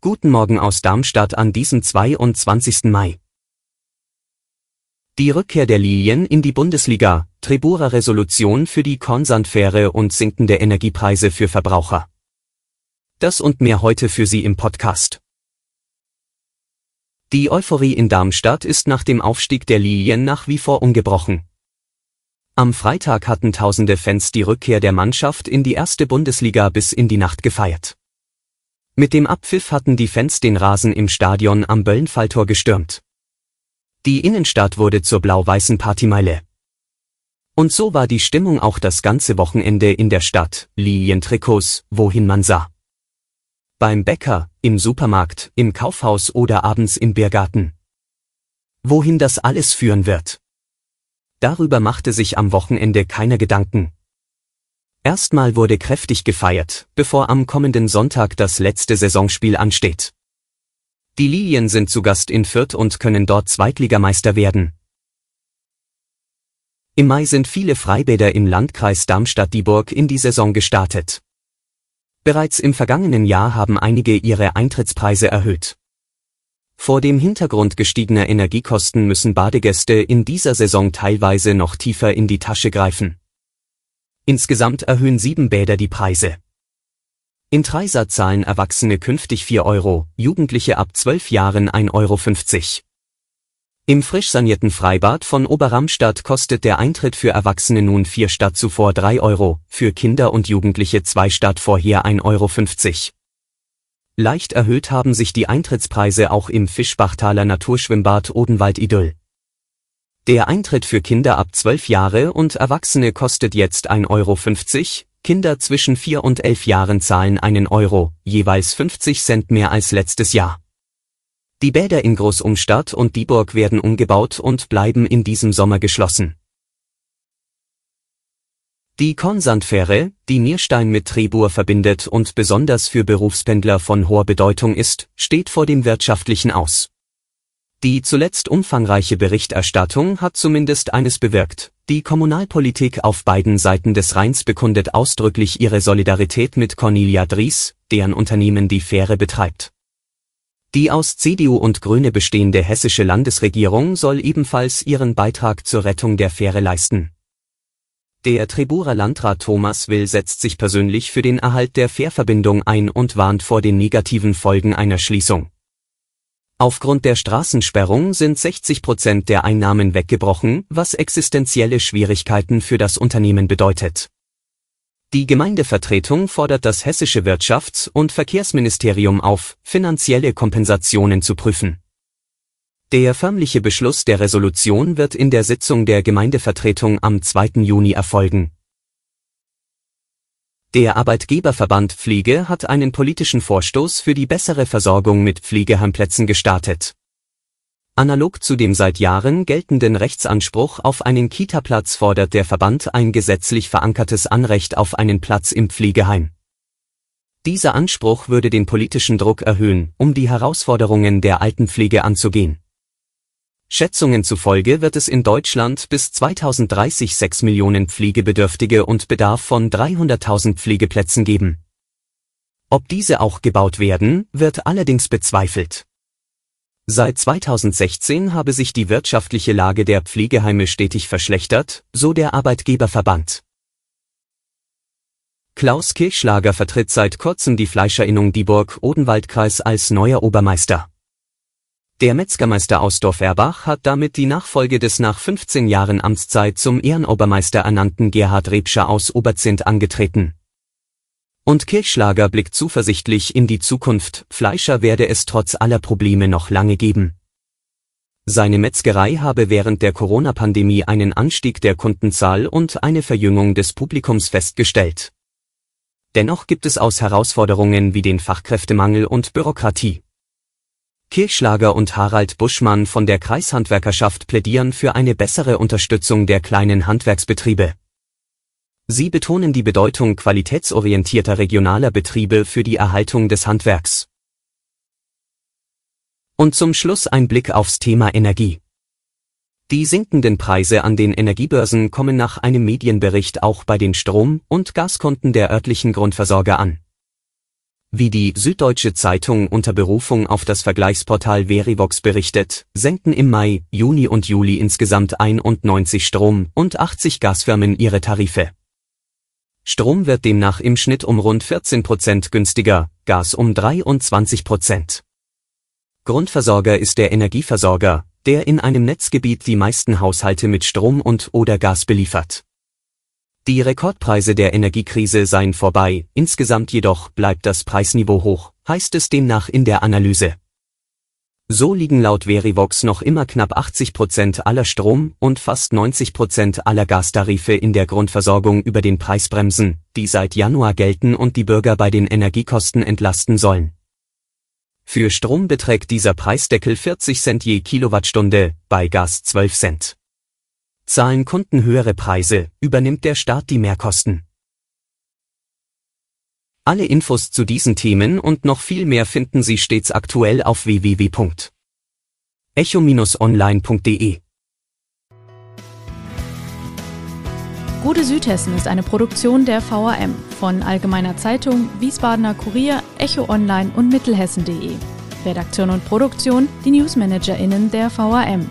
Guten Morgen aus Darmstadt an diesem 22. Mai. Die Rückkehr der Lilien in die Bundesliga, Treburer Resolution für die Kornsandfähre und sinkende Energiepreise für Verbraucher. Das und mehr heute für Sie im Podcast. Die Euphorie in Darmstadt ist nach dem Aufstieg der Lilien nach wie vor ungebrochen. Am Freitag hatten tausende Fans die Rückkehr der Mannschaft in die erste Bundesliga bis in die Nacht gefeiert. Mit dem Abpfiff hatten die Fans den Rasen im Stadion am Böllenfalltor gestürmt. Die Innenstadt wurde zur blau-weißen Partymeile. Und so war die Stimmung auch das ganze Wochenende in der Stadt, Lilientrikots, wohin man sah. Beim Bäcker, im Supermarkt, im Kaufhaus oder abends im Biergarten. Wohin das alles führen wird. Darüber machte sich am Wochenende keiner Gedanken. Erstmal wurde kräftig gefeiert, bevor am kommenden Sonntag das letzte Saisonspiel ansteht. Die Lilien sind zu Gast in Fürth und können dort Zweitligameister werden. Im Mai sind viele Freibäder im Landkreis Darmstadt-Dieburg in die Saison gestartet. Bereits im vergangenen Jahr haben einige ihre Eintrittspreise erhöht. Vor dem Hintergrund gestiegener Energiekosten müssen Badegäste in dieser Saison teilweise noch tiefer in die Tasche greifen. Insgesamt erhöhen sieben Bäder die Preise. In Treisa zahlen Erwachsene künftig 4 Euro, Jugendliche ab 12 Jahren 1,50 Euro. Im frisch sanierten Freibad von Oberramstadt kostet der Eintritt für Erwachsene nun 4 statt zuvor 3 Euro, für Kinder und Jugendliche 2 statt vorher 1,50 Euro. Leicht erhöht haben sich die Eintrittspreise auch im Fischbachtaler Naturschwimmbad Odenwald-Idyll. Der Eintritt für Kinder ab 12 Jahre und Erwachsene kostet jetzt 1,50 Euro, Kinder zwischen 4 und 11 Jahren zahlen einen Euro, jeweils 50 Cent mehr als letztes Jahr. Die Bäder in Großumstadt und Dieburg werden umgebaut und bleiben in diesem Sommer geschlossen. Die Kornsandfähre, die Nierstein mit Trebur verbindet und besonders für Berufspendler von hoher Bedeutung ist, steht vor dem wirtschaftlichen Aus. Die zuletzt umfangreiche Berichterstattung hat zumindest eines bewirkt. Die Kommunalpolitik auf beiden Seiten des Rheins bekundet ausdrücklich ihre Solidarität mit Cornelia Dries, deren Unternehmen die Fähre betreibt. Die aus CDU und Grüne bestehende hessische Landesregierung soll ebenfalls ihren Beitrag zur Rettung der Fähre leisten. Der Treburer Landrat Thomas Will setzt sich persönlich für den Erhalt der Fährverbindung ein und warnt vor den negativen Folgen einer Schließung. Aufgrund der Straßensperrung sind 60 Prozent der Einnahmen weggebrochen, was existenzielle Schwierigkeiten für das Unternehmen bedeutet. Die Gemeindevertretung fordert das hessische Wirtschafts- und Verkehrsministerium auf, finanzielle Kompensationen zu prüfen. Der förmliche Beschluss der Resolution wird in der Sitzung der Gemeindevertretung am 2. Juni erfolgen. Der Arbeitgeberverband Pflege hat einen politischen Vorstoß für die bessere Versorgung mit Pflegeheimplätzen gestartet. Analog zu dem seit Jahren geltenden Rechtsanspruch auf einen Kita-Platz fordert der Verband ein gesetzlich verankertes Anrecht auf einen Platz im Pflegeheim. Dieser Anspruch würde den politischen Druck erhöhen, um die Herausforderungen der Altenpflege anzugehen. Schätzungen zufolge wird es in Deutschland bis 2030 6 Millionen Pflegebedürftige und Bedarf von 300.000 Pflegeplätzen geben. Ob diese auch gebaut werden, wird allerdings bezweifelt. Seit 2016 habe sich die wirtschaftliche Lage der Pflegeheime stetig verschlechtert, so der Arbeitgeberverband. Klaus Kirchschlager vertritt seit kurzem die Fleischerinnung Dieburg-Odenwaldkreis als neuer Obermeister. Der Metzgermeister aus Dorf-Erbach hat damit die Nachfolge des nach 15 Jahren Amtszeit zum Ehrenobermeister ernannten Gerhard Rebscher aus Oberzint angetreten. Und Kirchschlager blickt zuversichtlich in die Zukunft, Fleischer werde es trotz aller Probleme noch lange geben. Seine Metzgerei habe während der Corona-Pandemie einen Anstieg der Kundenzahl und eine Verjüngung des Publikums festgestellt. Dennoch gibt es aus Herausforderungen wie den Fachkräftemangel und Bürokratie. Kirchschlager und Harald Buschmann von der Kreishandwerkerschaft plädieren für eine bessere Unterstützung der kleinen Handwerksbetriebe. Sie betonen die Bedeutung qualitätsorientierter regionaler Betriebe für die Erhaltung des Handwerks. Und zum Schluss ein Blick aufs Thema Energie. Die sinkenden Preise an den Energiebörsen kommen nach einem Medienbericht auch bei den Strom- und Gaskonten der örtlichen Grundversorger an. Wie die Süddeutsche Zeitung unter Berufung auf das Vergleichsportal Verivox berichtet, senkten im Mai, Juni und Juli insgesamt 91 Strom- und 80 Gasfirmen ihre Tarife. Strom wird demnach im Schnitt um rund 14 Prozent günstiger, Gas um 23 Prozent. Grundversorger ist der Energieversorger, der in einem Netzgebiet die meisten Haushalte mit Strom und oder Gas beliefert. Die Rekordpreise der Energiekrise seien vorbei, insgesamt jedoch bleibt das Preisniveau hoch, heißt es demnach in der Analyse. So liegen laut Verivox noch immer knapp 80 Prozent aller Strom- und fast 90 Prozent aller Gastarife in der Grundversorgung über den Preisbremsen, die seit Januar gelten und die Bürger bei den Energiekosten entlasten sollen. Für Strom beträgt dieser Preisdeckel 40 Cent je Kilowattstunde, bei Gas 12 Cent. Zahlen Kunden höhere Preise, übernimmt der Staat die Mehrkosten. Alle Infos zu diesen Themen und noch viel mehr finden Sie stets aktuell auf www.echo-online.de. Gute Südhessen ist eine Produktion der VAM von Allgemeiner Zeitung, Wiesbadener Kurier, Echo Online und Mittelhessen.de. Redaktion und Produktion die NewsmanagerInnen der VAM.